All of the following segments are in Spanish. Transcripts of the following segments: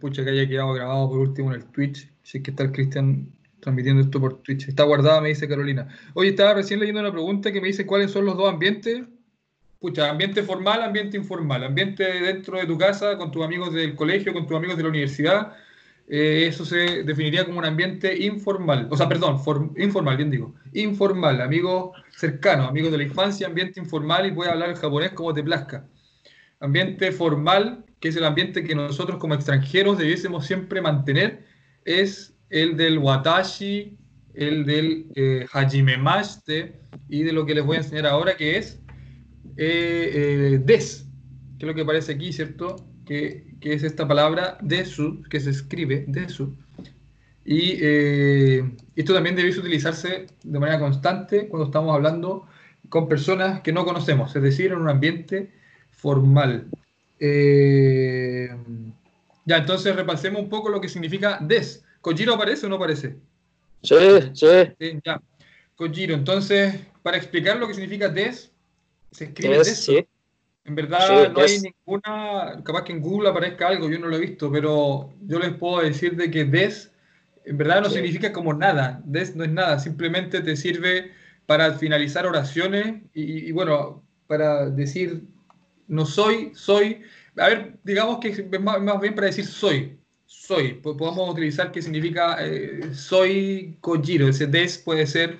pucha, que haya quedado grabado por último en el Twitch. Si es que está el Cristian transmitiendo esto por Twitch. Está guardada, me dice Carolina. Oye, estaba recién leyendo una pregunta que me dice cuáles son los dos ambientes. Pucha, ambiente formal, ambiente informal. Ambiente dentro de tu casa, con tus amigos del colegio, con tus amigos de la universidad. Eh, eso se definiría como un ambiente informal. O sea, perdón, informal, bien digo. Informal, amigos cercanos, amigos de la infancia, ambiente informal y puedes hablar el japonés como te plazca. Ambiente formal, que es el ambiente que nosotros como extranjeros debiésemos siempre mantener, es el del watashi, el del eh, hajimemashite y de lo que les voy a enseñar ahora, que es eh, eh, des, que es lo que aparece aquí, ¿cierto? Que, es esta palabra desu, que se escribe desu. Y esto también debe utilizarse de manera constante cuando estamos hablando con personas que no conocemos, es decir, en un ambiente formal. ya, entonces repasemos un poco lo que significa des. ¿Kojiro aparece o no aparece? Sí, sí. ya. Kojiro, entonces, para explicar lo que significa des, se escribe des. Sí. En verdad no hay ninguna, capaz que en Google aparezca algo, yo no lo he visto, pero yo les puedo decir de que des, en verdad no significa como nada, des no es nada, simplemente te sirve para finalizar oraciones y, bueno, para decir no soy, soy, a ver, digamos que es más bien para decir soy, soy. Podemos utilizar qué significa eh, soy Kojiro. Ese des puede ser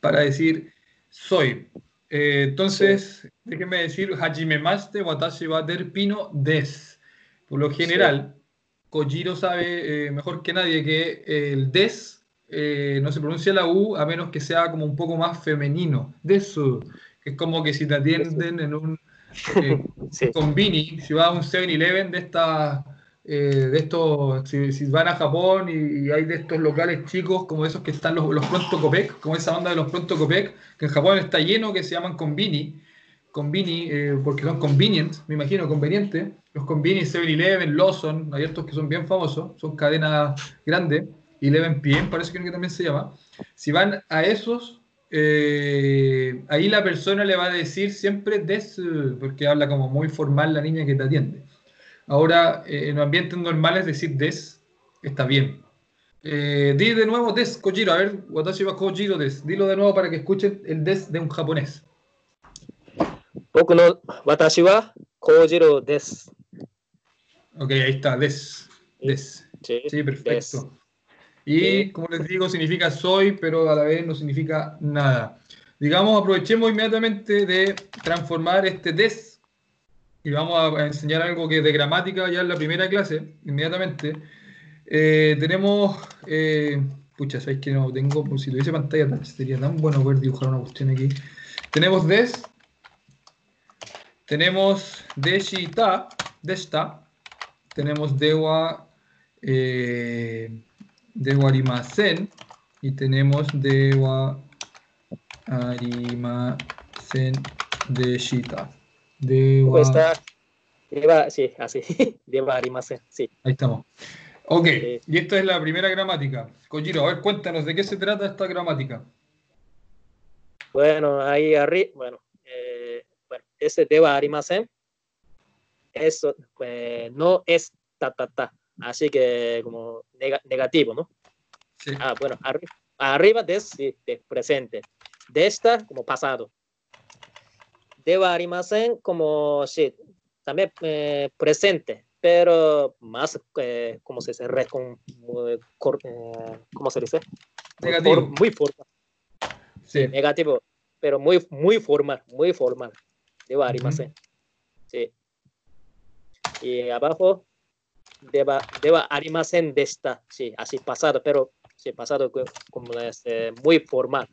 para decir soy. Eh, entonces, déjenme decir, Hajime Maste Watashi wa pino des. Por lo general, Kojiro sabe eh, mejor que nadie que el des no se pronuncia la U a menos que sea como un poco más femenino. Desu. Que es como que si te atienden en un convini, si vas a un 7-Eleven de estas eh, de estos, si, van a Japón y, hay de estos locales chicos como esos que están los, los Pronto Copec, como esa banda de los Pronto Copec, que en Japón está lleno, que se llaman Convini, Convini, eh, porque son convenient, me imagino, conveniente. Los Convini, 7-Eleven, Lawson, hay estos que son bien famosos, son cadenas grandes, Eleven PM parece que también se llama. Si van a esos, eh, ahí la persona le va a decir siempre des, porque habla como muy formal la niña que te atiende. Ahora, eh, en ambientes normales, decir des está bien. Eh, di de nuevo des, Kojiro. A ver, Watashi wa Kojiro des. Dilo de nuevo para que escuchen el des de un japonés. Boku no Watashi wa Kojiro des. Ok, ahí está, des. Des. Sí, perfecto. Y como les digo, significa soy, pero a la vez no significa nada. Digamos, aprovechemos inmediatamente de transformar este des y vamos a enseñar algo que es de gramática ya en la primera clase, inmediatamente. Eh, tenemos, eh, pucha, ¿sabéis que no tengo? Si tuviese pantalla sería tan bueno poder dibujar una cuestión aquí. Tenemos des, tenemos deshita, desta, tenemos dewa, eh, dewa arimasen, y tenemos dewa arimasen deshita. Deba... Deba, sí, así. Deba Arimase, sí. Ahí estamos. Ok, y esta es la primera gramática. Kojiro, a ver, cuéntanos, ¿de qué se trata esta gramática? Bueno, ahí arriba, bueno, eh, bueno, ese Deba Arimase, eso pues, no es ta, ta, ta, así que como negativo, ¿no? Sí. Ah, bueno, arriba de, de presente, de esta como pasado, deba arimasen como sí, también eh, presente, pero más, eh, ¿cómo se dice? Re, con, eh, ¿Cómo se dice? Negativo. muy formal. Sí. Negativo, pero muy, muy formal, muy formal. Deba arimasen. Sí. Y abajo, deba, deba arimasen de esta, sí, así pasado, pero sí, pasado como es muy formal.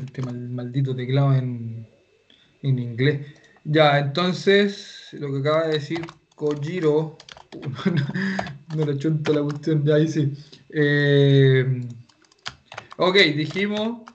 Este maldito teclado en, en inglés. Ya, entonces, lo que acaba de decir Kojiro, no, le chunto la cuestión, ya ahí sí. Eh, ok, dijimos,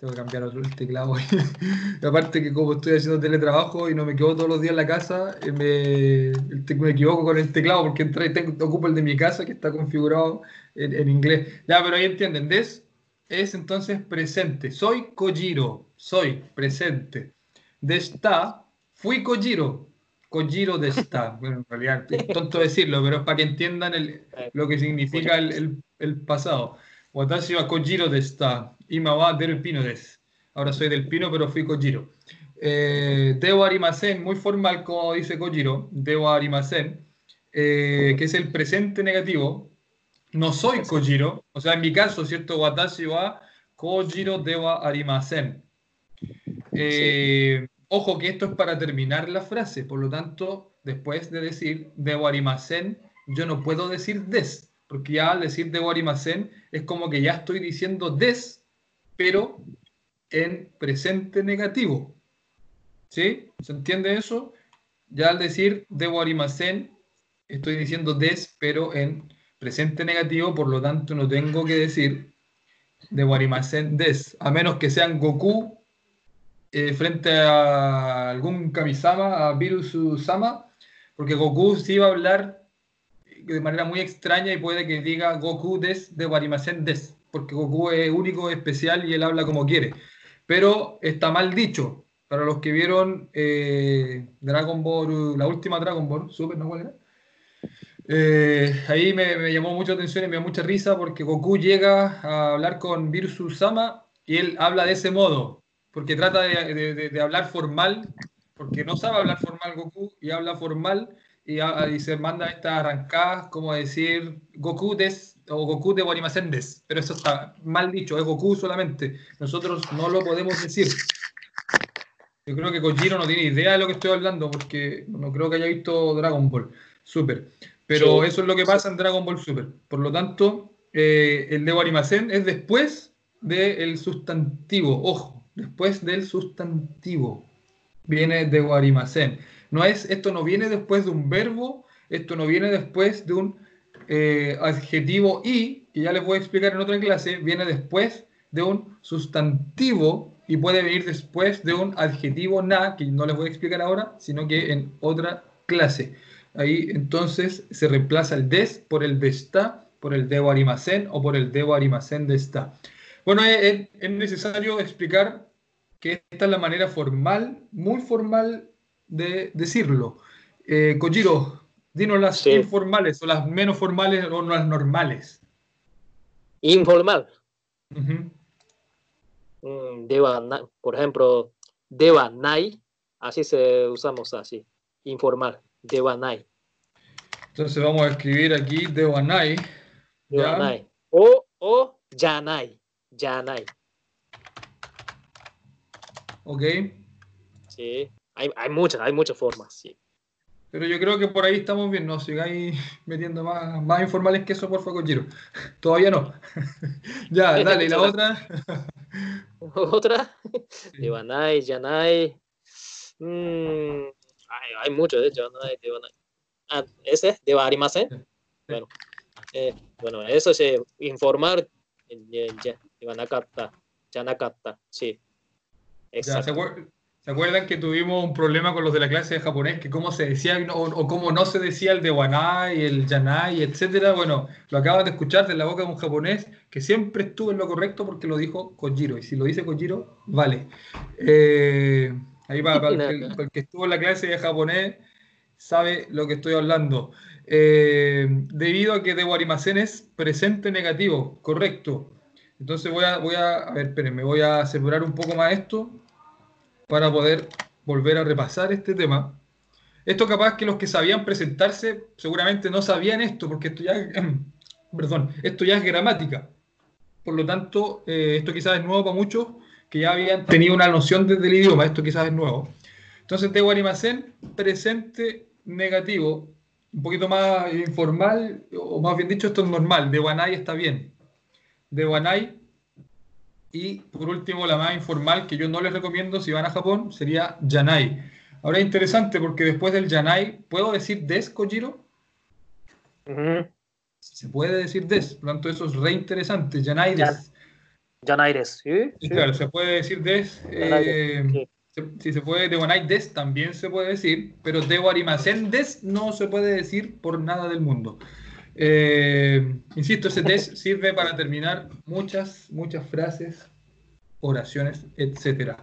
tengo que cambiar otro el teclado. Aparte que como estoy haciendo teletrabajo y no me quedo todos los días en la casa, eh, me, me equivoco con el teclado porque entré, tengo, ocupo el de mi casa que está configurado en, en inglés. Ya, pero ahí entienden, des es entonces presente. Soy Kojiro, soy presente de está, fui Kojiro. Kojiro de está. Bueno, en realidad es tonto decirlo, pero es para que entiendan lo que significa el, pasado. Watashi wa Kojiro de está. Ima wa del pino des. Ahora soy del pino, pero fui Kojiro. Eh, debo arimasen, muy formal como dice Kojiro. Debo arimasen, eh, que es el presente negativo. No soy Kojiro. O sea, en mi caso, ¿cierto? Watashi wa Kojiro debo arimasen. Eh, Ojo que esto es para terminar la frase, por lo tanto, después de decir de arimasen, yo no puedo decir des, porque ya al decir de arimasen es como que ya estoy diciendo des, pero en presente negativo. ¿Sí? ¿Se entiende eso? Ya al decir de arimasen, estoy diciendo des, pero en presente negativo, por lo tanto no tengo que decir de arimasen des, a menos que sean Goku eh, frente a algún Kamisama, a Virusu-sama, porque Goku sí va a hablar de manera muy extraña y puede que diga Goku des de Warimasen des, porque Goku es único, especial y él habla como quiere. Pero está mal dicho. Para los que vieron eh, Dragon Ball, la última Dragon Ball, Super, ¿no cuál era? Eh, ahí me, llamó mucha atención y me dio mucha risa porque Goku llega a hablar con Virsu Sama y él habla de ese modo porque trata de, hablar formal, porque no sabe hablar formal Goku y habla formal y, se manda estas arrancadas como decir Goku des o Goku de Warimasen des, pero eso está mal dicho, es Goku solamente, nosotros no lo podemos decir. Yo creo que Kojiro no tiene idea de lo que estoy hablando porque no creo que haya visto Dragon Ball Super. Pero eso es lo que pasa en Dragon Ball Super. Por lo tanto, eh, el de Warimasen es después del sustantivo. Ojo, después del sustantivo. Viene de guarimasen. No es, esto no viene después de un verbo, esto no viene después de un eh, adjetivo y, que ya les voy a explicar en otra clase, viene después de un sustantivo y puede venir después de un adjetivo na, que no les voy a explicar ahora, sino que en otra clase. Ahí entonces se reemplaza el des por el de está, por el de guarimasen o por el de guarimasen de está. Bueno, es, necesario explicar que esta es la manera formal, muy formal de decirlo. Eh, Kojiro, dinos las informales o las menos formales o las normales. Informal. Mm, deba, por ejemplo, deba nai, así se usamos así, informal, deba nai. Entonces vamos a escribir aquí deba nai. Deba nai. O, o nai Yanai. Ok. Sí, hay, hay, muchas, hay muchas formas, sí. Pero yo creo que por ahí estamos bien, no sigáis metiendo más, más informales que eso, por favor, Giro. Todavía no. ya, dale, ¿y la otra? ¿Otra? Sí. Yanai. Yanai. Mm, hay, hay muchos, de hecho. Ah, ese, de Arimasen. Bueno, eh, bueno, eso es eh, informar Yanakata, Yanakata, sí. Exacto. ¿Se, acuerdan que tuvimos un problema con los de la clase de japonés? Que cómo se decía o, cómo no se decía el de Wanai, el Yanai, etcétera. Bueno, lo acabas de escuchar de la boca de un japonés que siempre estuvo en lo correcto porque lo dijo Kojiro. Y si lo dice Kojiro, vale. Eh, ahí va, para el, que estuvo en la clase de japonés sabe lo que estoy hablando. Eh, debido a que de Guarimacén es presente negativo, correcto. Entonces voy a, voy a, a ver, espérenme, voy a separar un poco más esto para poder volver a repasar este tema. Esto capaz que los que sabían presentarse seguramente no sabían esto, porque esto ya, perdón, esto ya es gramática. Por lo tanto, eh, esto quizás es nuevo para muchos que ya habían tenido una noción desde el idioma, esto quizás es nuevo. Entonces, de Guarimacén, presente negativo, un poquito más informal, o más bien dicho, esto es normal. De Wanai está bien. De Wanai. Y por último, la más informal que yo no les recomiendo si van a Japón sería Yanai. Ahora es interesante porque después del Yanai, ¿puedo decir des, Kojiro? Se puede decir des, por lo tanto, eso es re interesante. Yanai des. Yanai des, ¿sí? Claro, se puede decir des. Eh, si se puede, de Wanai Des también se puede decir, pero de Guarimacén Des no se puede decir por nada del mundo. Eh, insisto, ese Des sirve para terminar muchas, muchas frases, oraciones, etc.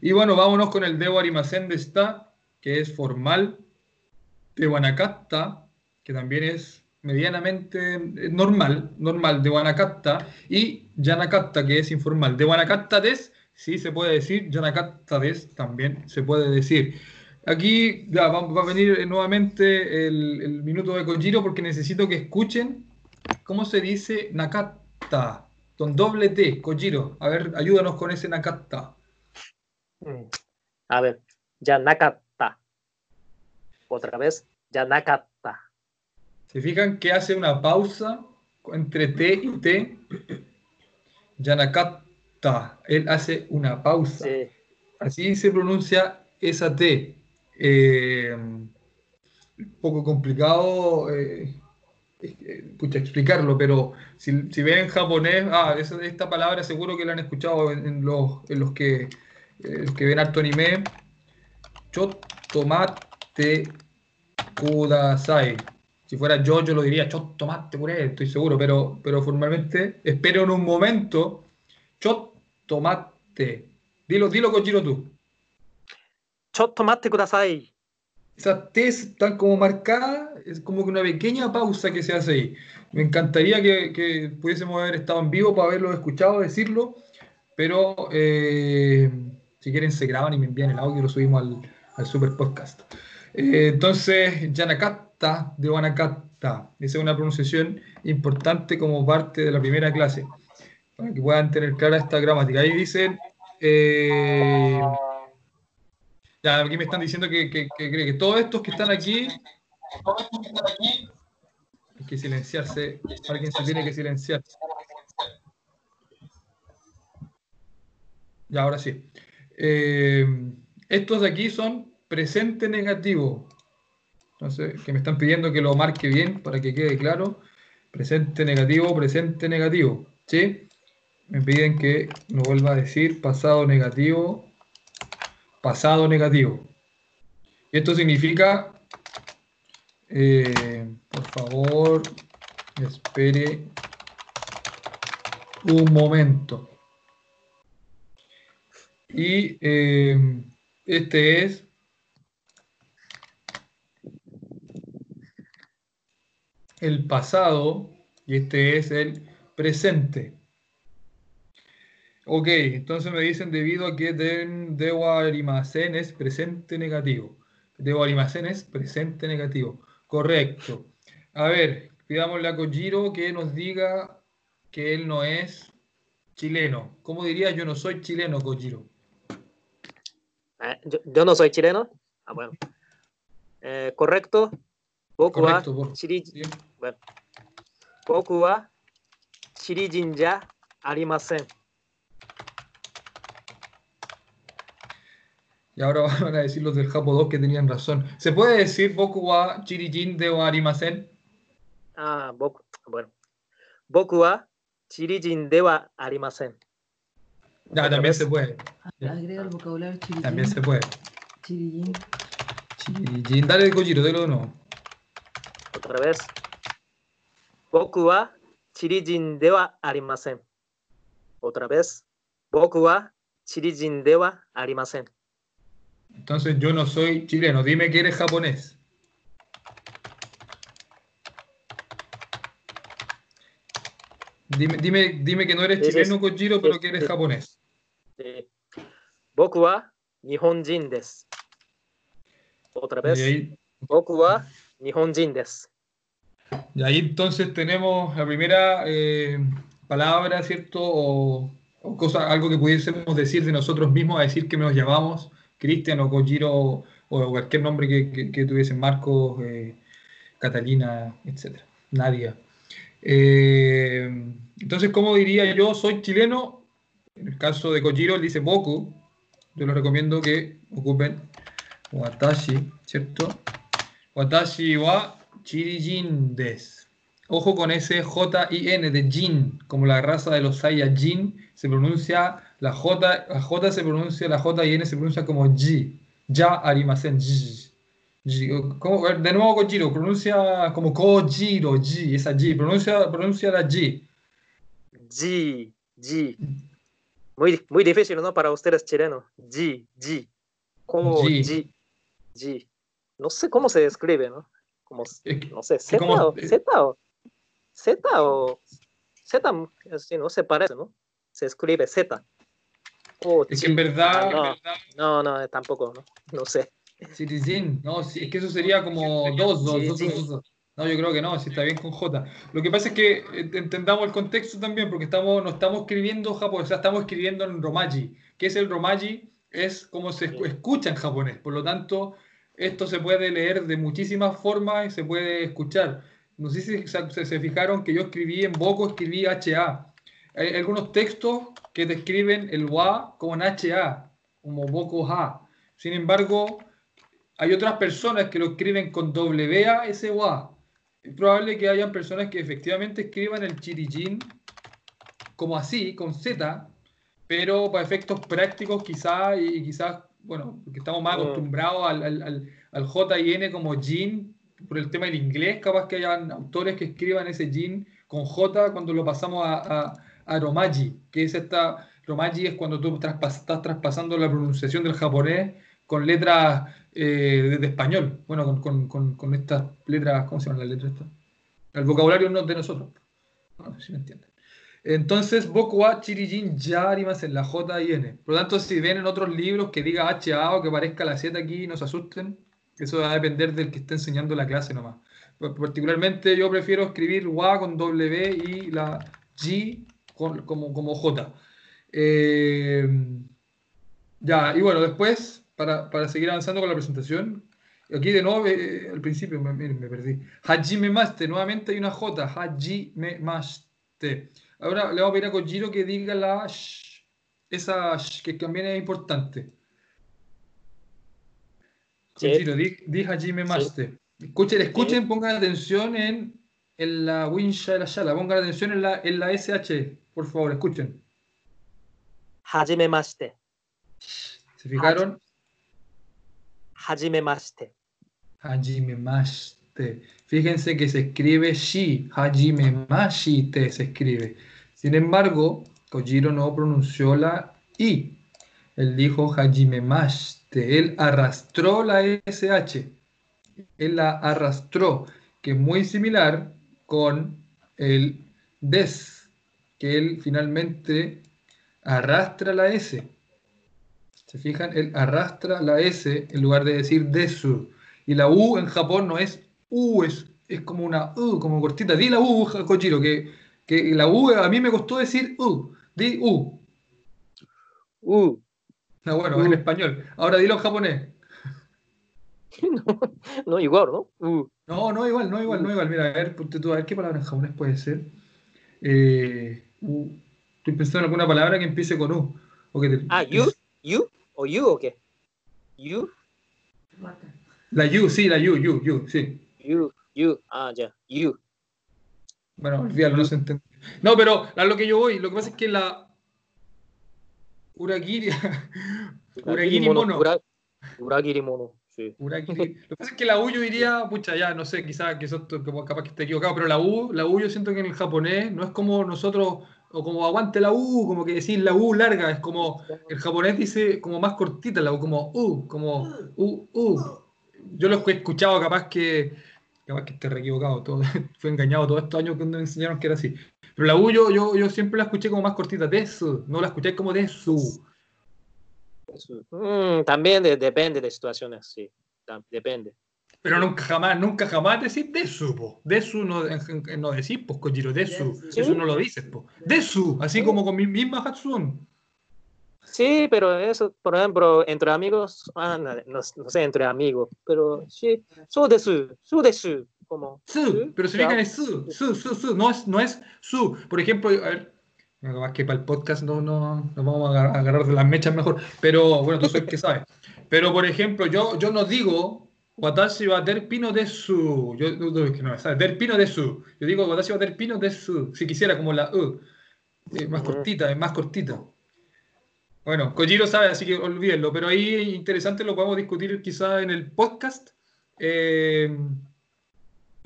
Y bueno, vámonos con el de Guarimacén de está, que es formal. de Guanacatta, que también es medianamente eh, normal, normal de Guanacatta, y Yanacatta, que es informal. De Guanacatta des, sí se puede decir, Yanacatta des también se puede decir. Aquí ya, va, a venir nuevamente el, minuto de Kojiro porque necesito que escuchen cómo se dice Nakatta, con doble T, Kojiro. A ver, ayúdanos con ese Nakatta. Mm. A ver, ya Nakatta. Otra vez, ya Nakatta. ¿Se fijan que hace una pausa entre T y T? Yanakatta. Él hace una pausa. Así se pronuncia esa T. Eh, un poco complicado eh, explicarlo, pero si, ven en japonés, ah, esta palabra seguro que la han escuchado en, los, los que, eh, que ven harto anime. Chot tomate kudasai. Si fuera yo, yo lo diría chot tomate puré, estoy seguro, pero, formalmente espero en un momento chot tomate. Dilo, dilo, Kojiro, tú. Esas T están como marcadas, es como que una pequeña pausa que se hace ahí. Me encantaría que, pudiésemos haber estado en vivo para haberlo escuchado decirlo, pero eh, si quieren se graban y me envían el audio y lo subimos al, super podcast. Eh, entonces, Yanakatta de Wanakatta, esa es una pronunciación importante como parte de la primera clase, para que puedan tener clara esta gramática. Ahí dicen... Eh, ya, aquí me están diciendo que, que, que, todos estos que están aquí, hay que silenciarse, alguien se tiene que silenciar. Ya, ahora sí. Eh, estos de aquí son presente negativo. Entonces, que me están pidiendo que lo marque bien para que quede claro. Presente negativo, presente negativo. ¿Sí? Me piden que lo vuelva a decir pasado negativo, pasado negativo. Esto significa, eh, por favor, espere un momento. Y eh, este es el pasado y este es el presente. Ok, entonces me dicen debido a que den, debo almacén es presente negativo. Debo almacén es presente negativo. Correcto. A ver, pidámosle a Kojiro que nos diga que él no es chileno. ¿Cómo diría yo no soy chileno, Kojiro? Eh, yo, no soy chileno. Ah, bueno. Eh, correcto. Boku correcto, wa chiri... bueno. Boku wa arimasen. Y ahora van a decir los del Japo 2 que tenían razón. ¿Se puede decir Boku wa Chirijin de Arimasen? Ah, Boku, bueno. Boku wa Chirijin de wa Arimasen. Ya, también se puede. Agrega el vocabulario Chirijin. También se puede. Chirijin. Chirijin. Dale, Kojiro, dale de nuevo. Otra vez. Boku wa Chirijin de wa Arimasen. Otra vez. Boku wa Chirijin de wa Arimasen. Entonces yo no soy chileno. Dime que eres japonés. Dime, dime, dime que no eres chileno, Kojiro, pero que eres japonés. Boku wa nihonjin desu. Otra vez. Boku wa nihonjin desu. Y ahí entonces tenemos la primera eh, palabra, ¿cierto? O, cosa, algo que pudiésemos decir de nosotros mismos, a decir que nos llamamos Cristian o Kojiro o cualquier nombre que, que, tuviesen, Marcos, eh, Catalina, etc. Nadia. Eh, entonces, ¿cómo diría yo? Soy chileno. En el caso de Kojiro, él dice Boku. Yo les recomiendo que ocupen Watashi, ¿cierto? Watashi wa Chirijin des. Ojo con ese J-I-N de Jin, como la raza de los Saiyajin, se pronuncia la J, la J se pronuncia, la J y N se pronuncia como G. Ya arimasen, G. G. De nuevo Kojiro, pronuncia como Kojiro, G, esa G, pronuncia, pronuncia la G. G, G. Muy, muy difícil, ¿no? Para ustedes chilenos. G, G. G. G. no sé cómo se describe, ¿no? Como, no sé, Z o, Z o, Z o, Z, no se parece, ¿no? Se escribe Z. es que en verdad, no, no, tampoco, ¿no? No sé. Citizen, no, es que eso sería como dos, dos, dos, dos, No, yo creo que no, si está bien con J. Lo que pasa es que eh, entendamos el contexto también, porque estamos, no estamos escribiendo japonés, o sea, estamos escribiendo en romaji. ¿Qué es el romaji? Es como se escucha en japonés. Por lo tanto, esto se puede leer de muchísimas formas y se puede escuchar. No sé si se, fijaron que yo escribí en Boco, escribí HA. Hay algunos textos que describen el WA como en HA, como Boco Ha. Sin embargo, hay otras personas que lo escriben con WA, S o A. Es probable que hayan personas que efectivamente escriban el chirijin como así, con Z, pero para efectos prácticos quizás, y quizás, bueno, porque estamos más mm. acostumbrados al, al, al, J y N como Jin, por el tema del inglés, capaz que hayan autores que escriban ese Jin con J cuando lo pasamos a, a, Romaji, que es esta, Romaji es cuando tú estás traspasando la pronunciación del japonés con letras eh, de, español, bueno, con, con, con, estas letras, ¿cómo se llaman las letras estas? El vocabulario no de nosotros. No, si me entienden. Entonces, Boku wa Chirijin ya más en la J y N. Por lo tanto, si ven en otros libros que diga HA o que parezca la Z aquí, no se asusten. Eso va a depender del que esté enseñando la clase nomás. Particularmente yo prefiero escribir WA con W y la G como, como J. Eh, ya, y bueno, después para, para, seguir avanzando con la presentación. Aquí de nuevo, eh, al principio me, me, perdí. Hajime Maste, nuevamente hay una J, Hajime Maste. Ahora le vamos a pedir a Kojiro que diga la sh, esa sh, que también es importante. Kojiro, di, di Hajime Maste. Escuchen, escuchen, pongan atención en, en la winsha de la shala, pongan atención en la, en la SH, por favor, escuchen. Hajime Maste. ¿Se fijaron? Hajimemashite. Hajimemashite. Fíjense que se escribe shi, Hajimemashite se escribe. Sin embargo, Kojiro no pronunció la i. Él dijo Hajimemashite. Él arrastró la SH. Él la arrastró, que es muy similar con el des, que él finalmente arrastra la S. ¿Se fijan? Él arrastra la S en lugar de decir desu. Y la U en Japón no es U, es, es como una U, como cortita. Di la U, Kojiro, que, que la U a mí me costó decir U. Di U. U. No, bueno, en español. Ahora dilo en japonés. No, no igual, ¿no? U. No, no igual, no igual, no igual. Mira, a ver, tú, a ver qué palabra en japonés puede ser. Eh, Estoy pensando en alguna palabra que empiece con U. O que ah, U. ¿You? ¿O you o qué? ¿You? La you, sí, la you, you, you, sí. You, you, ah, ya, you. Bueno, olvídalo, no se entiende. No, pero a lo que yo voy, lo que pasa es que la Uragiri, Uragiri mono. Uragiri mono. Sí. Lo que pasa es que la U yo diría, pucha, ya, no sé, quizás que eso capaz que esté equivocado, pero la U, la U yo siento que en el japonés no es como nosotros o como aguante la U, como que decir la U larga, es como el japonés dice como más cortita la U, como U, como U, U. Yo lo he escuchado capaz que, capaz que esté re equivocado, todo, fue engañado todos estos años cuando me enseñaron que era así. Pero la U yo, yo, siempre la escuché como más cortita, de su, no la escuché como de su. Mm, también depende de situaciones, sí, depende. Pero nunca jamás, nunca jamás decís Desu, po. Desu no, no decís, pues, Kojiro, Desu. Eso no lo dices, po. Desu, así como con mi misma Hatsun. Sí, pero eso, por ejemplo, entre amigos, ah, no, sé, entre amigos, pero sí, su desu, su desu, como. Su, pero se fijan en su, su, su, su, no es, no es su. Por ejemplo, a ver, más que para el podcast no, no, nos vamos a agarrar de las mechas mejor, pero bueno, tú sabes que sabes. Pero por ejemplo, yo, yo no digo Watashi wa derpino desu. Yo no, no, ¿sabes? Derpino desu. Yo digo watashi wa derpino desu. Si quisiera, como la U. Eh, más cortita, es más cortita. Bueno, Kojiro sabe, así que olvídenlo. Pero ahí interesante, lo podemos discutir quizá en el podcast. Eh,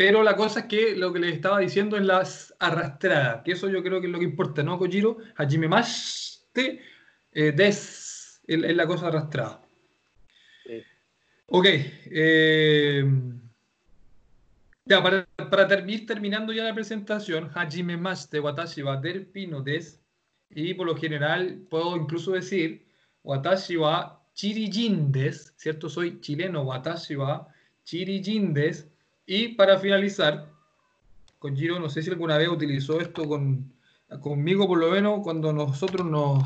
pero la cosa es que lo que les estaba diciendo es las arrastradas, que eso yo creo que es lo que importa, ¿no, Kojiro? Hajime Mashte eh, des es la cosa arrastrada. Ok. Eh, ya, para, para ir terminando ya la presentación, Hajime Maste Watashi wa des. Y por lo general puedo incluso decir Watashi wa Chirijin des, ¿cierto? Soy chileno, Watashi wa Chirijin des. Y para finalizar, con Giro, no sé si alguna vez utilizó esto con, conmigo, por lo menos, cuando nosotros nos,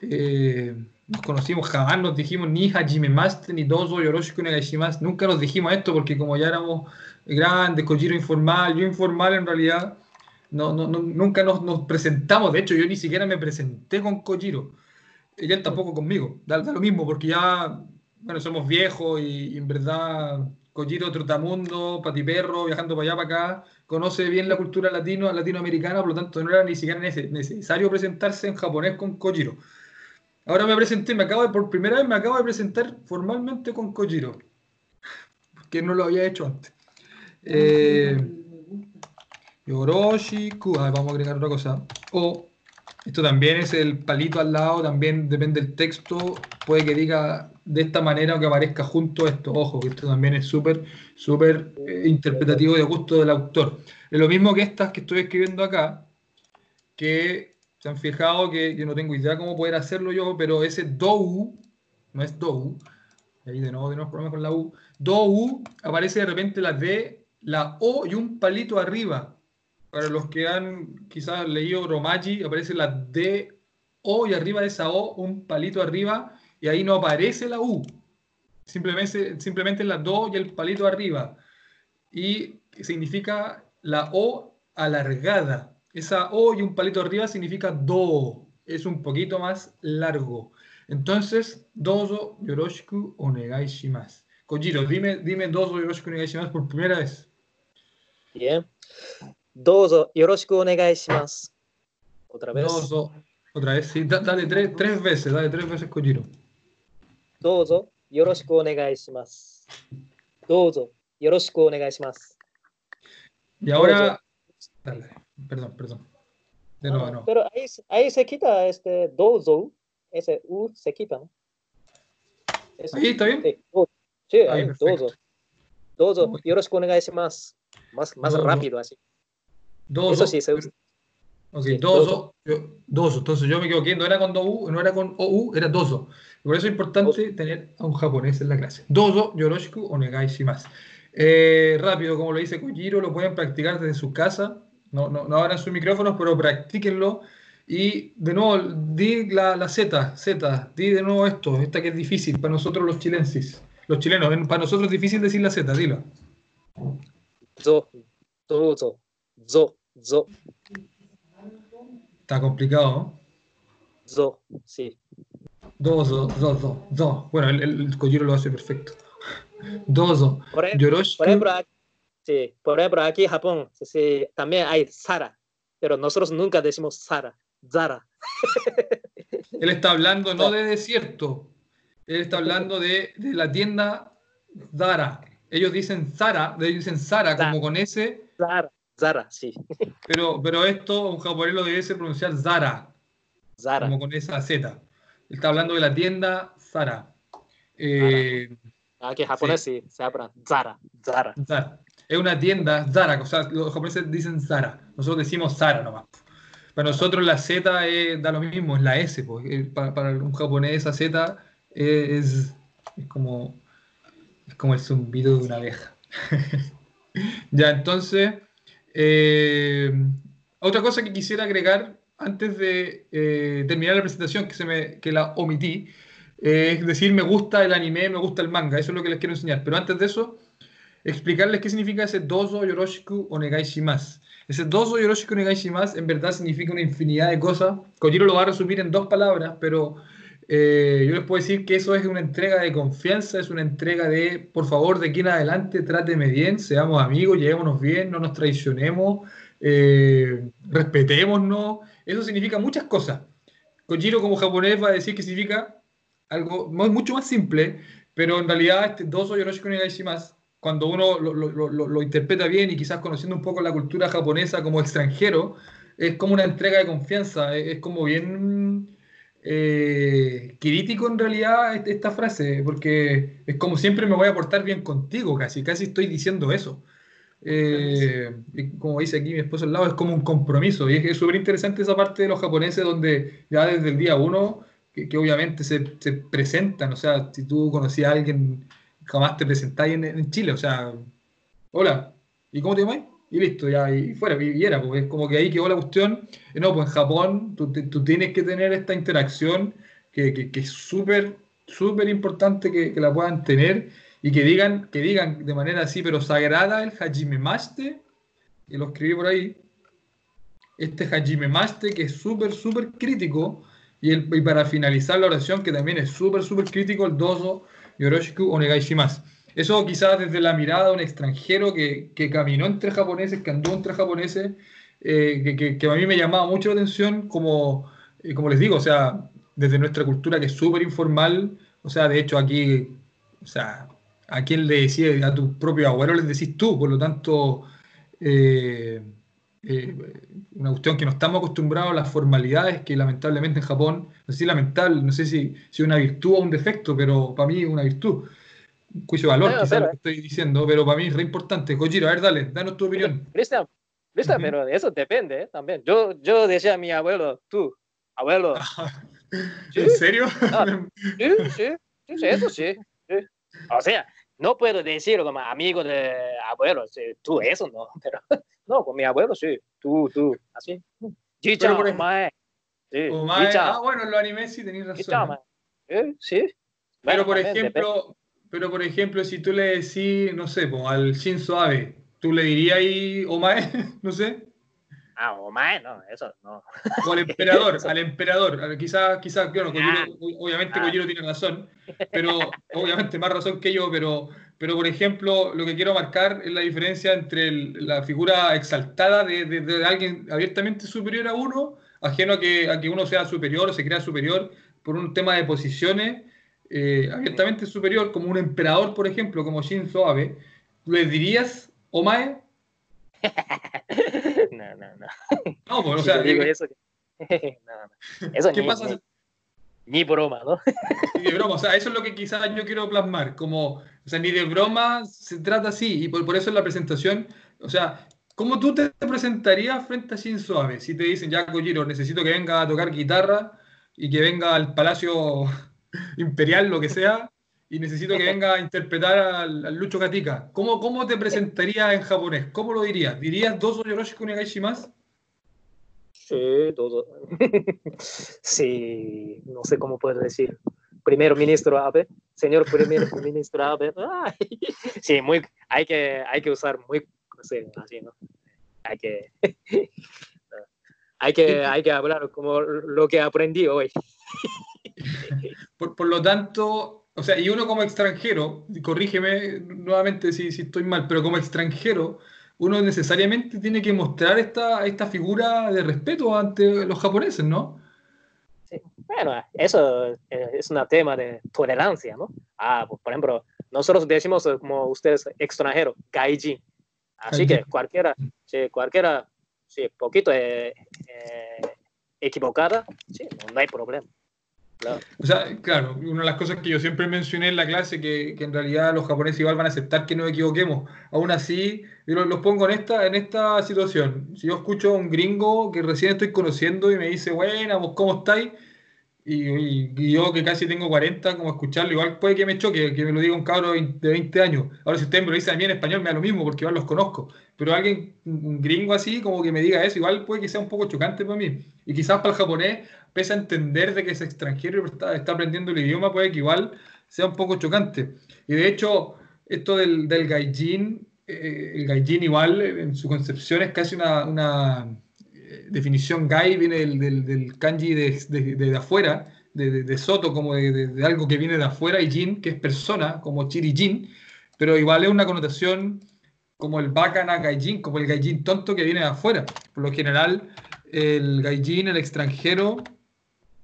eh, nos conocimos, jamás nos dijimos ni Hajime Maste ni Dozo Yoroshiku Negashimasu. Nunca nos dijimos esto porque, como ya éramos grandes, Kojiro informal, yo informal en realidad, no, no, nunca nos, nos, presentamos. De hecho, yo ni siquiera me presenté con Kojiro. Y él tampoco conmigo. Da, lo mismo, porque ya, bueno, somos viejos y, en verdad Kojiro Trotamundo, Patiperro, viajando para allá, para acá, conoce bien la cultura latino, latinoamericana, por lo tanto no era ni siquiera necesario presentarse en japonés con Kojiro. Ahora me presenté, me acabo de, por primera vez me acabo de presentar formalmente con Kojiro, que no lo había hecho antes. Eh, Yoroshiku, vamos a agregar otra cosa. O, esto también es el palito al lado, también depende del texto, puede que diga de esta manera o que aparezca junto a esto. Ojo, que esto también es súper, súper eh, interpretativo de gusto del autor. Es lo mismo que estas que estoy escribiendo acá, que se han fijado que, que no tengo idea cómo poder hacerlo yo, pero ese dou, no es dou, ahí de nuevo tenemos problemas con la U, dou aparece de repente la D, la O y un palito arriba. Para los que han quizás leído Romaji, aparece la D, O y arriba de esa O un palito arriba y ahí no aparece la U. Simplemente, simplemente la Do y el palito arriba. Y significa la O alargada. Esa O y un palito arriba significa Do. Es un poquito más largo. Entonces, Dozo Yoroshiku Onegai Shimasu. Kojiro, dime, dime Dozo Yoroshiku Onegai por primera vez. Bien. Dozo Yoroshiku Onegai Shimasu. Otra vez. Dozo. Otra vez, sí. dale tres, tres veces, dale tres veces Kojiro. どうぞよろしくお願いします。どうぞよろしくお願いします。Y ahora, dale, perdón, perdón. De nuevo, no. Pero ahí, ahí se quita este dozo, ese U se quita, ¿no? Ese, ahí está bien. Sí, ahí, dozo. Dozo, yoroshiku onegai shimasu. Más, más rápido así. Dozo. Eso sí se usa. Ok, sí, dozo, dozo. dozo. Entonces yo me equivoqué, no era con do u, no era con OU, era dozo. Por eso es importante tener a un japonés en la clase. Dozo yoroshiku onegai shimasu. Eh, rápido, como lo dice Kojiro, lo pueden practicar desde su casa. No, no, no abran sus micrófonos, pero practíquenlo. Y de nuevo, di la, la Z, Z, di de nuevo esto, esta que es difícil para nosotros los chilensis. Los chilenos, para nosotros es difícil decir la Z, dilo. Zo, dozo, zo, zo. Está complicado. Zo, sí. Dozo, dozo, do. Bueno, el, el Kojiro lo hace perfecto. Dozo. Por, ejemplo, sí, por ejemplo, aquí en Japón sí, también hay Sara, pero nosotros nunca decimos Sara, Zara. Él está hablando no de desierto, él está hablando de, de la tienda Zara. Ellos dicen Zara, ellos dicen Zara, como con ese. Zara, Zara, sí. Pero, pero esto un japonés lo debe pronunciar Zara. Zara. Como con esa Z está hablando de la tienda Zara. Eh, ah, que japonés sí, se habla Zara, Zara. Es una tienda Zara, o sea, los japoneses dicen Zara, nosotros decimos Zara nomás. Para nosotros la Z da lo mismo, es la S. Pues. Para, un japonés esa Z es, es, como, es como el zumbido de una abeja. ya, entonces, eh, otra cosa que quisiera agregar antes de eh, terminar la presentación, que, se me, que la omití, eh, es decir, me gusta el anime, me gusta el manga, eso es lo que les quiero enseñar. Pero antes de eso, explicarles qué significa ese dozo yoroshiku onegai shimasu. Ese dozo yoroshiku onegai shimasu en verdad significa una infinidad de cosas. Kojiro lo va a resumir en dos palabras, pero eh, yo les puedo decir que eso es una entrega de confianza, es una entrega de, por favor, de aquí en adelante, tráteme bien, seamos amigos, llevémonos bien, no nos traicionemos, respetémonos eso significa muchas cosas. Kojiro como japonés va a decir que significa algo mucho más simple, pero en realidad este Dozo Yoroshiku Shimasu, cuando uno lo, interpreta bien y quizás conociendo un poco la cultura japonesa como extranjero, es como una entrega de confianza, es, como bien eh, crítico en realidad esta frase, porque es como siempre me voy a portar bien contigo, casi, casi estoy diciendo eso. Eh, como dice aquí mi esposo al lado, es como un compromiso. Y es súper interesante esa parte de los japoneses donde ya desde el día uno, que, obviamente se, se, presentan, o sea, si tú conocías a alguien, jamás te presentáis en, Chile, o sea, hola, ¿y cómo te llamas? Y listo, ya, y fuera, y era, pues es como que ahí quedó la cuestión. No, pues en Japón tú, tú tienes que tener esta interacción que, que, que es súper, súper importante que, que, la puedan tener y que digan, que digan de manera así, pero sagrada el Hajime Maste, y lo escribí por ahí, este Hajime Maste que es súper, súper crítico, y, el, y para finalizar la oración que también es súper, súper crítico, el Dozo Yoroshiku Onegai Shimasu. Eso quizás desde la mirada de un extranjero que, que caminó entre japoneses, que andó entre japoneses, eh, que, que, a mí me llamaba mucho la atención, como, eh, como les digo, o sea, desde nuestra cultura que es súper informal, o sea, de hecho aquí, o sea, a quién le decís, a tu propio abuelo les decís tú, por lo tanto, eh, una cuestión que no estamos acostumbrados a las formalidades, que lamentablemente en Japón, no sé si lamentable, no sé si es una virtud o un defecto, pero para mí es una virtud juicio de valor, quizás lo que estoy diciendo, pero para mí es re importante. Kojiro, a ver, dale, danos tu opinión. Cristian, Cristian, pero eso depende ¿eh? también. Yo, yo decía a mi abuelo, tú, abuelo. ¿En serio? Ah, sí, sí, sí, eso sí, O sea, no puedo decir como amigo de abuelo, tú eso no, pero no, con mi abuelo sí, tú, tú, así. Jicha, omae. Sí, ah, bueno, lo animé sí tenéis razón. ¿eh? Sí. Pero, por ejemplo, pero, por ejemplo, si tú le decís, no sé, al Shinzo Abe, ¿tú le dirías ahí Omae? no sé. Ah, Omae, no, eso no. O al emperador, al emperador. Quizás, quizás, bueno, ah. obviamente ah. Kojiro tiene razón, pero obviamente más razón que yo, pero, pero por ejemplo, lo que quiero marcar es la diferencia entre la figura exaltada de, de, alguien abiertamente superior a uno, ajeno a que, a que uno sea superior o se crea superior por un tema de posiciones eh, abiertamente superior, como un emperador, por ejemplo, como Shinzo Abe, ¿le dirías Omae? no, no, no. No, pues, o sea, digo eso, no, no. eso ¿Qué ni, pasa? Ni, broma, ¿no? ni de broma, o sea, eso es lo que quizás yo quiero plasmar, como, o sea, ni de broma se trata así, y por, por eso en la presentación, o sea, ¿cómo tú te presentarías frente a Shinzo Abe? Si te dicen, ya, Kojiro, necesito que venga a tocar guitarra y que venga al Palacio imperial, lo que sea, y necesito que venga a interpretar al, Lucho Katika. ¿Cómo, ¿Cómo te presentarías en japonés? ¿Cómo lo dirías? ¿Dirías dos Yoroshi Kunegai más? Sí, todo. sí, no sé cómo puedo decir. Primero ministro Abe, señor primer ministro Abe. sí, muy, hay, que, hay que usar muy, no sé, así, ¿no? Hay que, hay que, hay que hablar como lo que aprendí hoy. por, lo tanto, o sea, y uno como extranjero, corrígeme nuevamente si, si, estoy mal, pero como extranjero, uno necesariamente tiene que mostrar esta, esta figura de respeto ante los japoneses, ¿no? Sí. Bueno, eso es un tema de tolerancia, ¿no? Ah, pues, por ejemplo, nosotros decimos como ustedes extranjero, gaijin. Así que cualquiera, sí, cualquiera, sí, poquito eh, eh, equivocada, sí, no hay problema. O sea, claro, una de las cosas que yo siempre mencioné en la clase, que, que en realidad los japoneses igual van a aceptar que nos equivoquemos. Aún así, yo los, pongo en esta, en esta situación. Si yo escucho a un gringo que recién estoy conociendo y me dice, bueno, ¿cómo estáis? Y, yo que casi tengo 40, como escucharlo, igual puede que me choque, que me lo diga un cabro de 20 años. Ahora si usted me lo dice a mí en español, me da lo mismo, porque igual los conozco. Pero alguien, un gringo así, como que me diga eso, igual puede que sea un poco chocante para mí. Y quizás para el japonés, pese a entender de que es extranjero y está, aprendiendo el idioma, puede que igual sea un poco chocante. Y de hecho, esto del, del gaijin, eh, el gaijin igual en su concepción es casi una, una definición gai viene del, kanji de, de, afuera, de, soto, como de, algo que viene de afuera, y jin, que es persona, como chiri jin, pero igual es una connotación como el bakana gaijin, como el gaijin tonto que viene de afuera. Por lo general, el gaijin, el extranjero,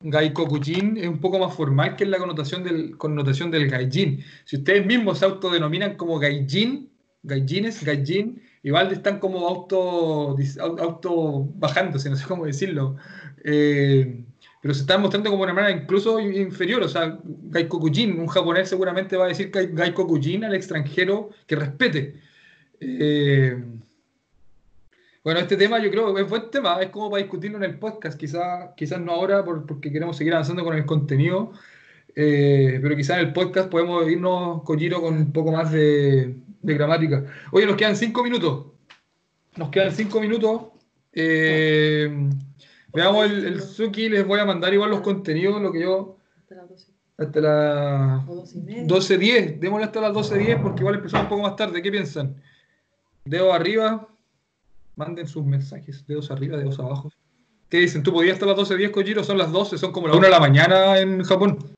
gaikokujin, es un poco más formal que la connotación del, connotación del gaijin. Si ustedes mismos se autodenominan como gaijin, gaijines, gaijin, igual están como auto, auto bajándose, no sé cómo decirlo. Eh, pero se está mostrando como una manera incluso inferior. O sea, Gaikokujin, un japonés seguramente va a decir Gaikokujin al extranjero que respete. Eh, bueno, este tema yo creo que es buen tema, es como para discutirlo en el podcast, quizás quizás no ahora porque queremos seguir avanzando con el contenido, eh, pero quizás en el podcast podemos irnos, Kojiro, con un poco más de, gramática. Oye, nos quedan cinco minutos. Nos quedan cinco minutos. Eh, veamos el, el, Suki, les voy a mandar igual los contenidos, lo que yo... Hasta las 12.10, démosle hasta las 12.10 porque igual empezó un poco más tarde. ¿Qué piensan? Dedo arriba, manden sus mensajes, dedos arriba, dedos abajo. ¿Qué dicen? ¿Tú podías hasta las 12.10, Kojiro? Son las 12, son como las 1 de la mañana en Japón.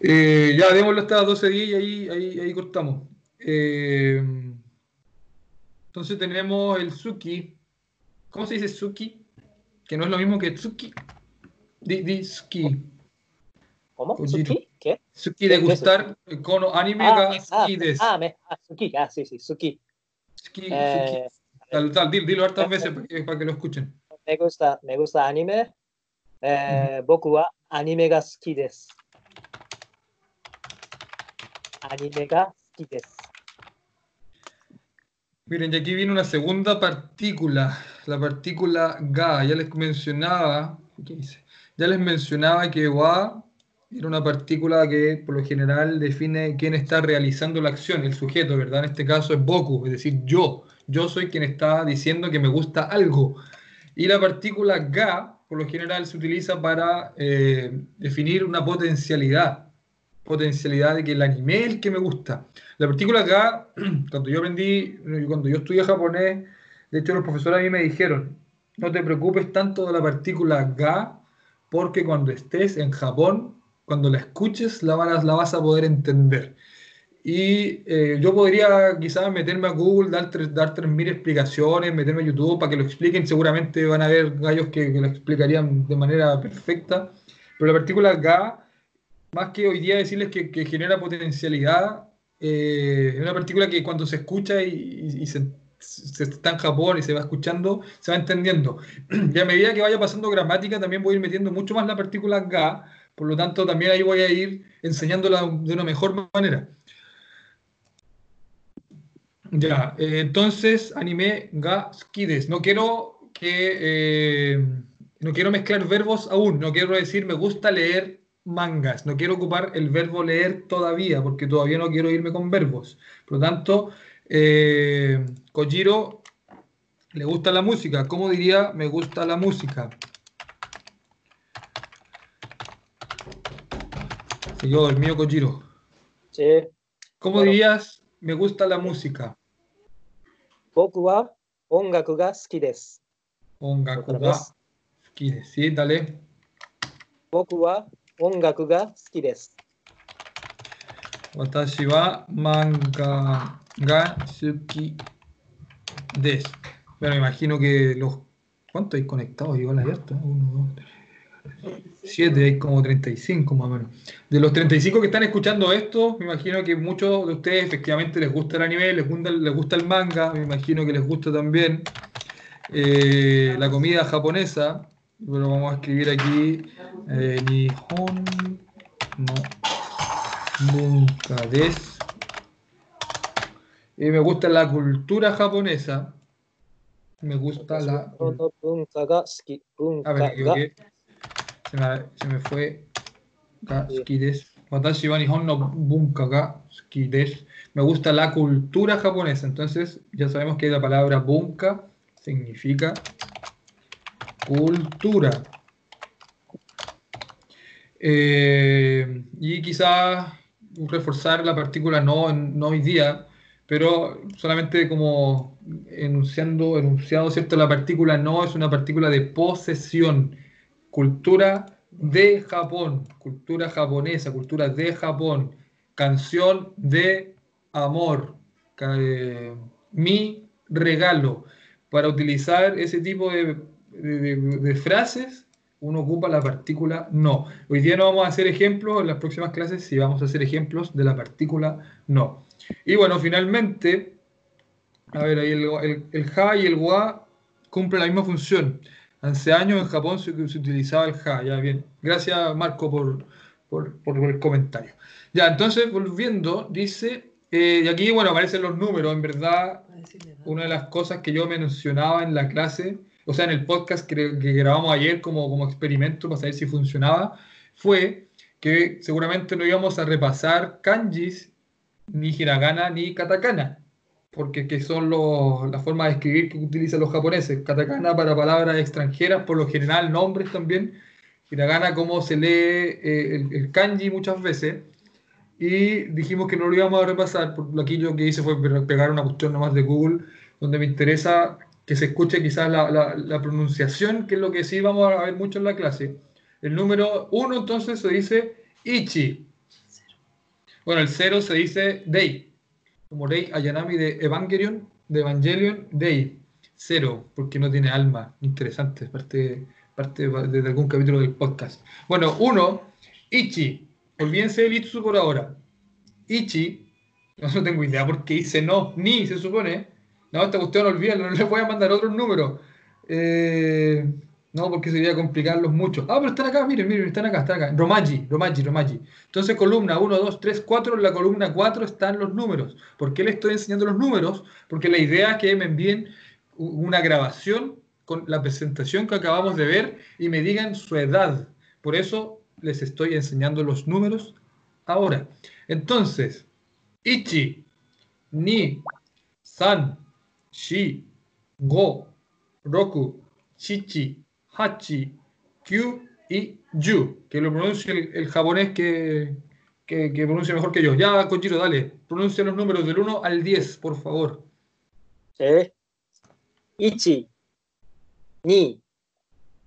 Eh, ya, démoslo hasta las 12.10 y ahí, ahí, ahí cortamos. Eh, entonces tenemos el Suki. ¿Cómo se dice Suki? Que no es lo mismo que Tsuki. Di, di Suki. ¿Cómo? ¿Suki? ¿Qué? Suki de gustar con anime ah, ga ah, des. Ah, me, ah, Suki, ah, sí, sí, Suki. Suki, eh, Suki. Tal, tal, dilo, dilo hartas veces para que, para que, lo escuchen. Me gusta, me gusta anime. Eh, boku wa anime ga suki desu. Anime ga suki desu. Miren, y aquí viene una segunda partícula, la partícula ga. Ya les mencionaba, ¿qué dice? Ya les mencionaba que wa era una partícula que por lo general define quién está realizando la acción, el sujeto, ¿verdad? En este caso es Boku, es decir, yo. Yo soy quien está diciendo que me gusta algo. Y la partícula ga, por lo general, se utiliza para eh, definir una potencialidad. Potencialidad de que el anime es el que me gusta. La partícula ga, cuando yo aprendí, cuando yo estudié japonés, de hecho los profesores a mí me dijeron, no te preocupes tanto de la partícula ga, porque cuando estés en Japón cuando la escuches la la vas a poder entender. Y eh, yo podría quizás meterme a Google, dar, dar 3.000 explicaciones, meterme a YouTube para que lo expliquen. Seguramente van a haber gallos que, lo explicarían de manera perfecta. Pero la partícula GA, más que hoy día decirles que, que genera potencialidad, eh, es una partícula que cuando se escucha y, se, se, está en Japón y se va escuchando, se va entendiendo. Y a medida que vaya pasando gramática, también voy a ir metiendo mucho más la partícula GA por lo tanto, también ahí voy a ir enseñándola de una mejor manera. Ya, eh, entonces, anime ga skides. No quiero que eh, no quiero mezclar verbos aún, no quiero decir me gusta leer mangas, no quiero ocupar el verbo leer todavía, porque todavía no quiero irme con verbos. Por lo tanto, eh, Kojiro le gusta la música. ¿Cómo diría me gusta la música? el mío Kojiro. Sí. ¿Cómo dirías, me gusta la música? Boku wa ongaku ga suki desu. Ongaku ga suki desu. Sí, dale. Boku wa ongaku ga suki desu. Watashi wa manga ga suki desu. Bueno, me imagino que los... ¿Cuántos hay conectados? Igual abierto. Uno, dos, tres. 7, hay como 35 más o menos. De los 35 que están escuchando esto, me imagino que muchos de ustedes efectivamente les gusta el anime, les gusta, les gusta el manga, me imagino que les gusta también eh, la comida japonesa. Pero vamos a escribir aquí eh, Nihon no nunca des. Y me gusta la cultura japonesa. Me gusta la. A ver, se me, se me fue. Watashi wa nihon no bunka ga. Me gusta la cultura japonesa. Entonces, ya sabemos que la palabra bunka significa cultura. Eh, y quizás reforzar la partícula no, no hoy día, pero solamente como enunciando, enunciado, ¿cierto? La partícula no es una partícula de posesión cultura de Japón, cultura japonesa, cultura de Japón, canción de amor, eh, mi regalo. Para utilizar ese tipo de, frases, uno ocupa la partícula no. Hoy día no vamos a hacer ejemplos, en las próximas clases sí vamos a hacer ejemplos de la partícula no. Y bueno, finalmente, a ver, ahí el, el, el ja y el wa cumple la misma función. Hace años en Japón se, utilizaba el ja, ya bien. Gracias Marco por, por, el comentario. Ya, entonces volviendo, dice, eh, y aquí bueno aparecen los números, en verdad, una de las cosas que yo mencionaba en la clase, o sea, en el podcast que, grabamos ayer como, como experimento para saber si funcionaba, fue que seguramente no íbamos a repasar kanjis, ni hiragana, ni katakana porque que son los, la forma de escribir que utilizan los japoneses. Katakana para palabras extranjeras, por lo general nombres también. Hiragana como se lee eh, el, kanji muchas veces. Y dijimos que no lo íbamos a repasar, porque aquí yo que hice fue pegar una cuestión nomás de Google, donde me interesa que se escuche quizás la, la, pronunciación, que es lo que sí vamos a ver mucho en la clase. El número uno entonces se dice Ichi. Bueno, el cero se dice Dei como Rey Ayanami de Evangelion, de Evangelion, Day, cero, porque no tiene alma. Interesante, parte, parte de algún capítulo del podcast. Bueno, uno, Ichi. Olvídense el Itsu por ahora. Ichi, no tengo idea por qué dice no, ni se supone. No, esta cuestión olvídalo, no le voy a mandar otro número. Eh, no, porque sería complicarlos mucho. Ah, pero están acá, miren, miren, están acá, están acá. Romaji, Romaji, Romaji. Entonces, columna 1, 2, 3, 4, en la columna 4 están los números. ¿Por qué les estoy enseñando los números? Porque la idea es que me envíen una grabación con la presentación que acabamos de ver y me digan su edad. Por eso les estoy enseñando los números ahora. Entonces, Ichi, Ni, San, Shi, Go, Roku, Chichi, Hachi, Kyu y Yu, que lo pronuncia el, japonés que, que, pronuncia mejor que yo. Ya, Kojiro, dale, pronuncia los números del 1 al 10, por favor. ¿Eh? Ichi, Ni,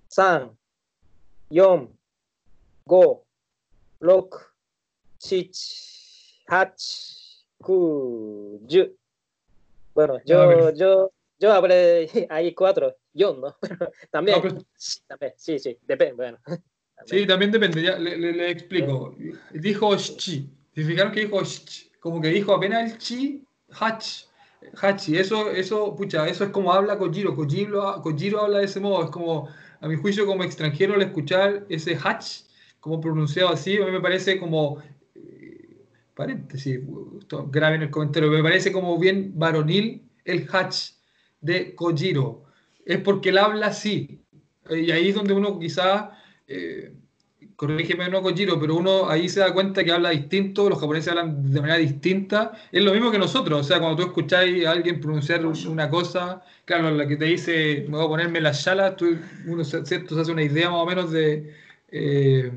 San, Yon, Go, Rok, Shich, Hach, Ku, Yu. Bueno, yo, yo, yo hablé ahí cuatro yo, ¿no? también, también, sí, sí, depende, bueno. Sí, también depende, ya le, explico. Dijo chi, ¿se fijaron que dijo sh? Como que dijo apenas el chi, hach, hachi, eso, eso, pucha, eso es como habla Kojiro, Kojiro, Kojiro habla de ese modo, es como, a mi juicio como extranjero al escuchar ese hach, como pronunciado así, a mí me parece como, eh, paréntesis, grave en el comentario, me parece como bien varonil el hach de Kojiro es porque él habla así. Y ahí es donde uno quizás, eh, corrígeme no Kojiro, pero uno ahí se da cuenta que habla distinto, los japoneses hablan de manera distinta. Es lo mismo que nosotros, o sea, cuando tú escucháis a alguien pronunciar una cosa, claro, la que te dice, me voy a ponerme la shala, tú, uno ¿cierto? se hace una idea más o menos de, eh,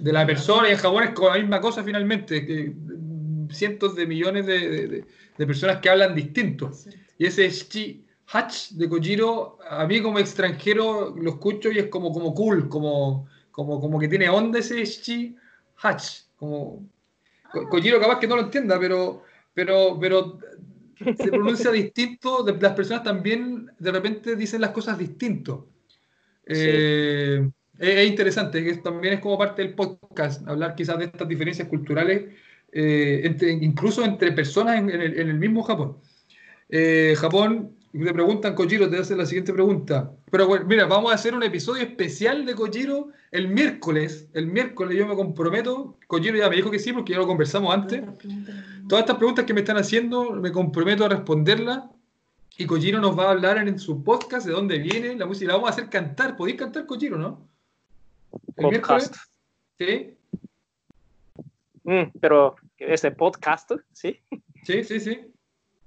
de la persona y en Japón es con la misma cosa finalmente, que cientos de millones de, de personas que hablan distinto. Y ese es chi Hatch de Kojiro, a mí como extranjero lo escucho y es como, como cool, como, como, como que tiene onda ese Shi Hatch. Como, Kojiro capaz que no lo entienda, pero, pero, pero se pronuncia distinto, las personas también de repente dicen las cosas distinto. Eh, es, interesante, que también es como parte del podcast, hablar quizás de estas diferencias culturales, eh, entre, incluso entre personas en, el, mismo Japón. Eh, Japón y te preguntan, Kojiro, te hacen la siguiente pregunta. Pero bueno, mira, vamos a hacer un episodio especial de Kojiro el miércoles. El miércoles yo me comprometo. Kojiro ya me dijo que sí, porque ya lo conversamos antes. Todas estas preguntas que me están haciendo, me comprometo a responderlas. Y Kojiro nos va a hablar en su podcast de dónde viene la música. La vamos a hacer cantar. ¿Podéis cantar, Kojiro, no? El podcast. Sí. Mm, pero ese podcast, ¿sí? Sí, sí, sí.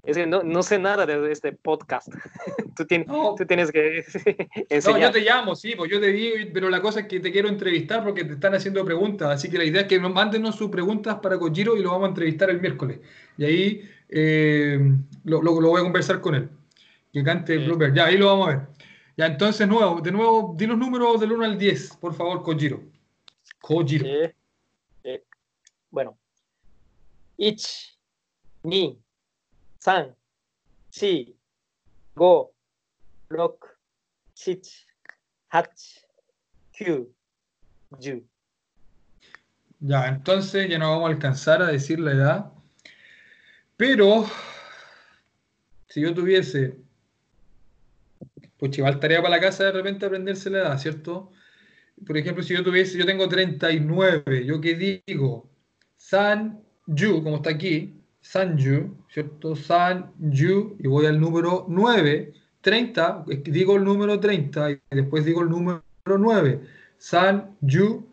Es que no, no sé nada de este podcast. tú, tienes, tú tienes que enseñar. No, yo te llamo, sí, pues yo te digo, pero la cosa es que te quiero entrevistar porque te están haciendo preguntas. Así que la idea es que nos mándenos sus preguntas para Kojiro y lo vamos a entrevistar el miércoles. Y ahí eh, lo, lo, voy a conversar con él. Que cante el blooper. Ya, ahí lo vamos a ver. Ya, entonces, nuevo, de nuevo, di los números del 1 al 10, por favor, Kojiro. Kojiro. Bueno. Ich, ni, 3、4、5、6、7、8、9、10. Ya, entonces ya no vamos a alcanzar a decir la edad. Pero si yo tuviese, pues igual tarea para la casa de repente aprenderse la edad, ¿cierto? Por ejemplo, si yo tuviese, yo tengo 39, ¿yo qué digo? San Yu, como está aquí, San Yu, ¿cierto? San Yu, y voy al número 9, 30, digo el número 30 y después digo el número 9. San Yu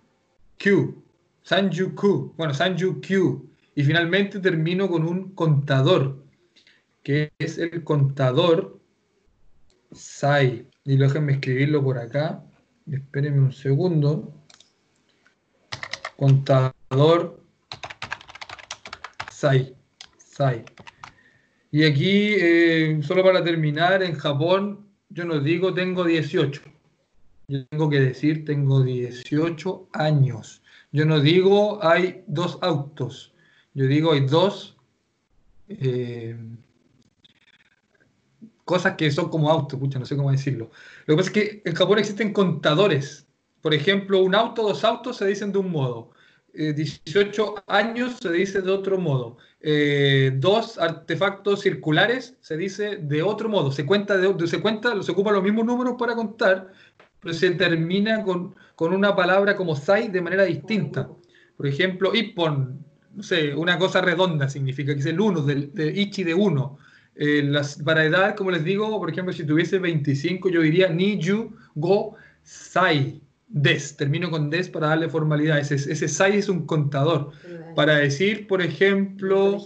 Q, San Yu Q, bueno, San Yu Q. Y finalmente termino con un contador, que es el contador Sai. Y déjenme escribirlo por acá. Espérenme un segundo. Contador Sai. Sai. Y aquí, eh, solo para terminar, en Japón, yo no digo tengo 18. Yo tengo que decir tengo 18 años. Yo no digo hay dos autos. Yo digo hay dos eh, cosas que son como autos, no sé cómo decirlo. Lo que pasa es que en Japón existen contadores. Por ejemplo, un auto, dos autos se dicen de un modo. 18 eh, años se dice de otro modo. Eh, dos artefactos circulares se dice de otro modo. Se cuenta, de, se cuenta, se ocupan los mismos números para contar, pero se termina con, con una palabra como sai de manera distinta. Por ejemplo, ippon, no sé, una cosa redonda significa que es el uno, de, de ichi de uno. Eh, las, para edad, como les digo, por ejemplo, si tuviese 25, yo diría ni yu go sai des. Termino con des para darle formalidad. Ese, ese sai es un contador. Para decir, por ejemplo,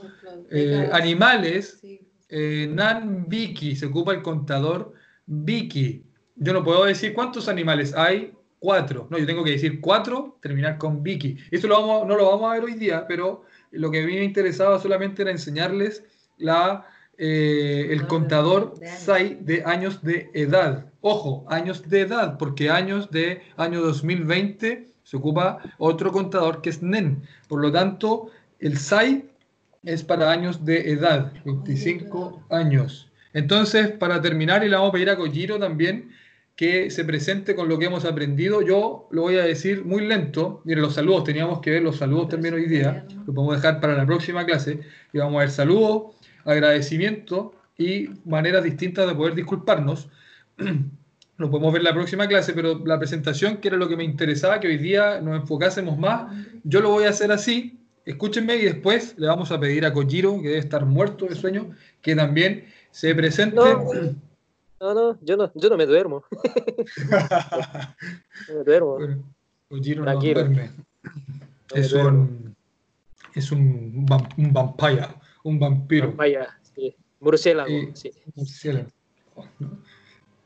eh, animales, eh, nan biki, se ocupa el contador biki. Yo no puedo decir cuántos animales hay, cuatro. No, yo tengo que decir cuatro, terminar con biki. Esto lo vamos, no lo vamos a ver hoy día, pero lo que a mí me interesaba solamente era enseñarles la eh, el contador SAI de años de edad. Ojo, años de edad, porque años de año 2020 se ocupa otro contador que es NEN. Por lo tanto, el SAI es para años de edad, 25 años. Entonces, para terminar, y le vamos a pedir a Kojiro también que se presente con lo que hemos aprendido. Yo lo voy a decir muy lento. Miren, los saludos, teníamos que ver los saludos también hoy día. Lo podemos dejar para la próxima clase. Y vamos a ver saludos agradecimiento y maneras distintas de poder disculparnos. Lo podemos ver en la próxima clase, pero la presentación, que era lo que me interesaba, que hoy día nos enfocásemos más, yo lo voy a hacer así. Escúchenme y después le vamos a pedir a Kojiro, que debe estar muerto de sueño, que también se presente. No, no, yo no, yo no me duermo. no me duermo. Kojiro no duerme. es, un, es un, un vampire un vampiro. Vaya, sí. Murciélago, sí.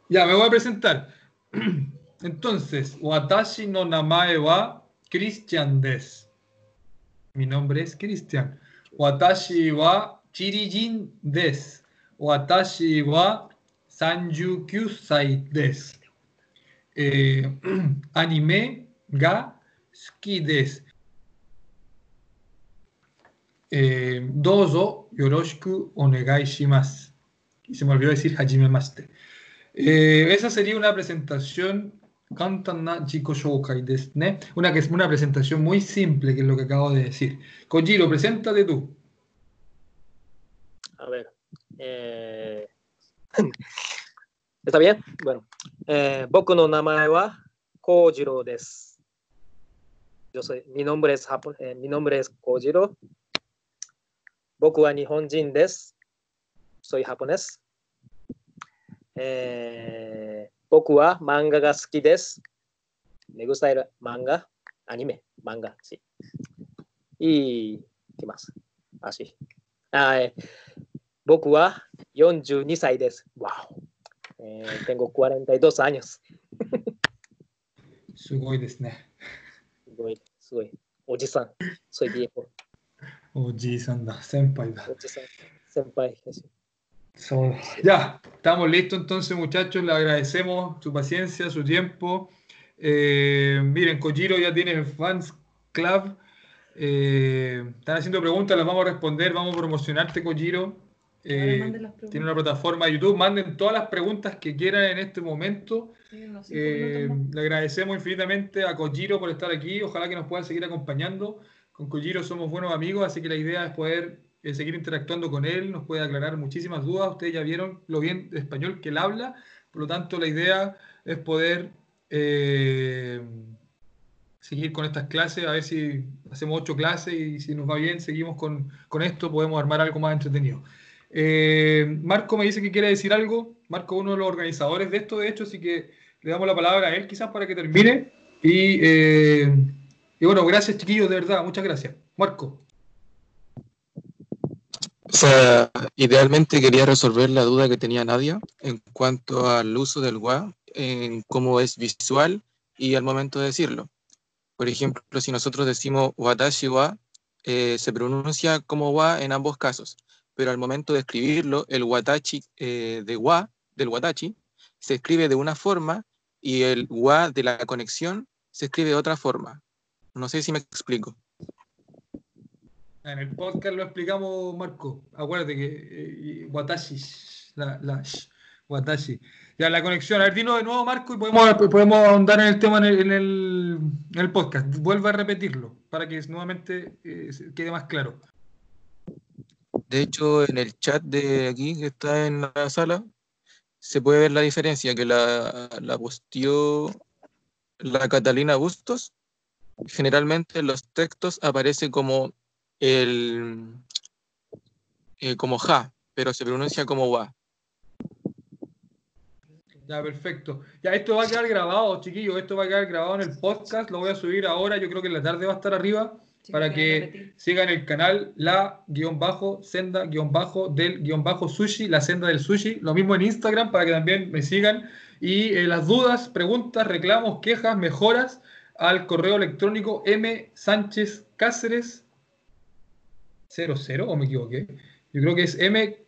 Ya, me voy a presentar. Entonces, Watashi no namae wa Christian des. Mi nombre es Christian. Watashi wa Chirijin des. Watashi wa Sanju Kyusai des. Eh, anime ga suki des. Eh, dozo yoroshiku onegai shimasu. Y se me olvidó decir hajime maste. Eh, esa sería una presentación Kantana Chiko Shoukai Una que es una presentación muy simple, que es lo que acabo de decir. Kojiro, preséntate tú. A ver. Eh... ¿Está bien? Bueno. Eh, no namae wa Kojiro desu. Yo soy, mi nombre es, eh, mi nombre es Kojiro. 僕は日本人です。そういうハポネス。えー、僕は漫画が好きです。ネグサイル漫画、アニメ、漫画、し。いい、きます。足。はい。僕は42歳です。わお。えー、tengo 42アニュス。すごいですね。すごい、すごい。おじさん、そういう soy viejo. ya, estamos listos entonces, muchachos. Le agradecemos su paciencia, su tiempo. Eh, miren, Kojiro ya tiene fans club. Eh, están haciendo preguntas, las vamos a responder. Vamos a promocionarte, Kojiro. Eh, tiene una plataforma de YouTube. Manden todas las preguntas que quieran en este momento. le agradecemos infinitamente a Kojiro por estar aquí. Ojalá que nos puedan seguir acompañando. Con Kojiro somos buenos amigos, así que la idea es poder eh, seguir interactuando con él, nos puede aclarar muchísimas dudas. Ustedes ya vieron lo bien español que él habla, Por lo tanto, la idea es poder eh, seguir con estas clases, a ver si hacemos ocho clases y si nos va bien, seguimos con, esto, podemos armar algo más entretenido. Eh, Marco me dice que quiere decir algo. Marco, uno de los organizadores de esto, de hecho, así que le damos la palabra a él quizás para que termine. Y, eh, y bueno, gracias chiquillos, de verdad, muchas gracias. Marco. O sea, idealmente quería resolver la duda que tenía Nadia en cuanto al uso del WA, en cómo es visual y al momento de decirlo. Por ejemplo, si nosotros decimos watashi wa, eh, se pronuncia como wa en ambos casos, pero al momento de escribirlo, el watachi eh, de wa, del watachi, se escribe de una forma y el wa de la conexión se escribe de otra forma. No sé si me explico. En el podcast lo explicamos, Marco. Acuérdate que eh, watashi, la, la watashi. Ya, la conexión. A ver, dinos de nuevo, Marco, y podemos, podemos ahondar en el tema en el, podcast. Vuelve a repetirlo para que nuevamente eh, quede más claro. De hecho, en el chat de aquí, que está en la sala, se puede ver la diferencia que la, la posteó la Catalina Bustos. Generalmente en los textos aparece como el eh, como ja, pero se pronuncia como wa. Ya, perfecto. Ya, esto va a quedar grabado, chiquillos. Esto va a quedar grabado en el podcast. Lo voy a subir ahora. Yo creo que en la tarde va a estar arriba para que sigan el canal la guion bajo senda guion bajo del guion bajo sushi, la senda del sushi. Lo mismo en Instagram para que también me sigan. Y eh, las dudas, preguntas, reclamos, quejas, mejoras al correo electrónico m sánchez cáceres 00 o me equivoqué. Yo creo que es m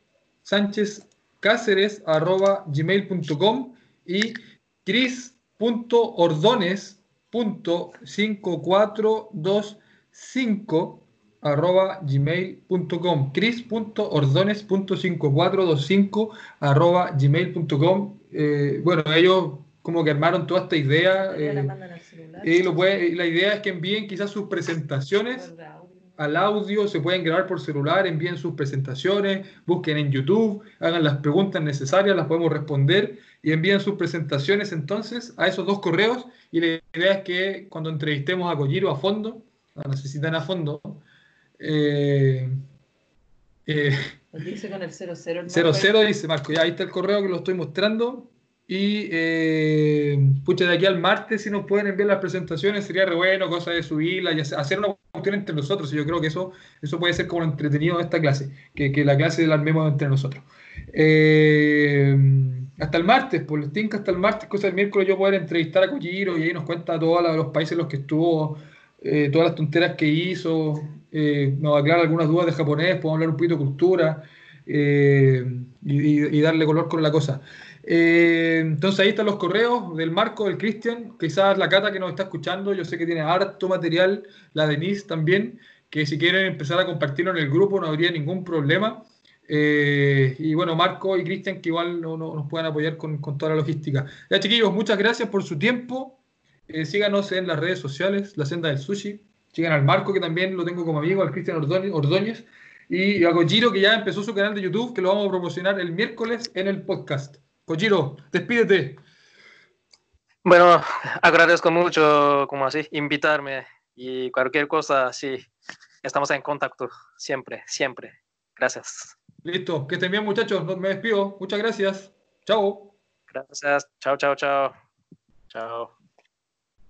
sánchez gmail.com y cris.ordones.5425 arroba gmail.com cris.ordones.5425 arroba gmail.com eh, bueno ellos como que armaron toda esta idea eh, y lo puede, la idea es que envíen quizás sus presentaciones al audio, se pueden grabar por celular, envíen sus presentaciones, busquen en YouTube, hagan las preguntas necesarias, las podemos responder y envíen sus presentaciones entonces a esos dos correos y la idea es que cuando entrevistemos a Kojiro a fondo, la necesitan a fondo, eh, eh, dice con el 00. 00 dice Marco, ya ahí está el correo que lo estoy mostrando. Y eh, pucha, de aquí al martes, si nos pueden enviar las presentaciones, sería re bueno, cosa de subirla y hacer una cuestión entre nosotros. Y yo creo que eso, eso puede ser como lo entretenido de esta clase, que, que la clase la armemos entre nosotros. Eh, hasta el martes, por el tinca hasta el martes, cosa del miércoles, yo poder entrevistar a Kojiro y ahí nos cuenta todos los países en los que estuvo, eh, todas las tonteras que hizo, eh, nos aclara algunas dudas de japonés, podemos hablar un poquito de cultura y, y darle color con la cosa. Eh, entonces ahí están los correos del Marco, del Cristian, quizás la Cata que nos está escuchando, yo sé que tiene harto material, la Denise también, que si quieren empezar a compartirlo en el grupo no habría ningún problema. Eh, y bueno, Marco y Cristian que igual no, nos puedan apoyar con, toda la logística. Ya chiquillos, muchas gracias por su tiempo. Eh, síganos en las redes sociales, La Senda del Sushi. Sigan al Marco, que también lo tengo como amigo, al Cristian Ordóñez. Y a Giro que ya empezó su canal de YouTube, que lo vamos a promocionar el miércoles en el podcast. Kojiro, despídete. Bueno, agradezco mucho, como así, invitarme y cualquier cosa, sí, estamos en contacto siempre, siempre. Gracias. Listo, que estén bien muchachos, me despido. Muchas gracias. Chao. Gracias. Chao, chao, chao. Chao.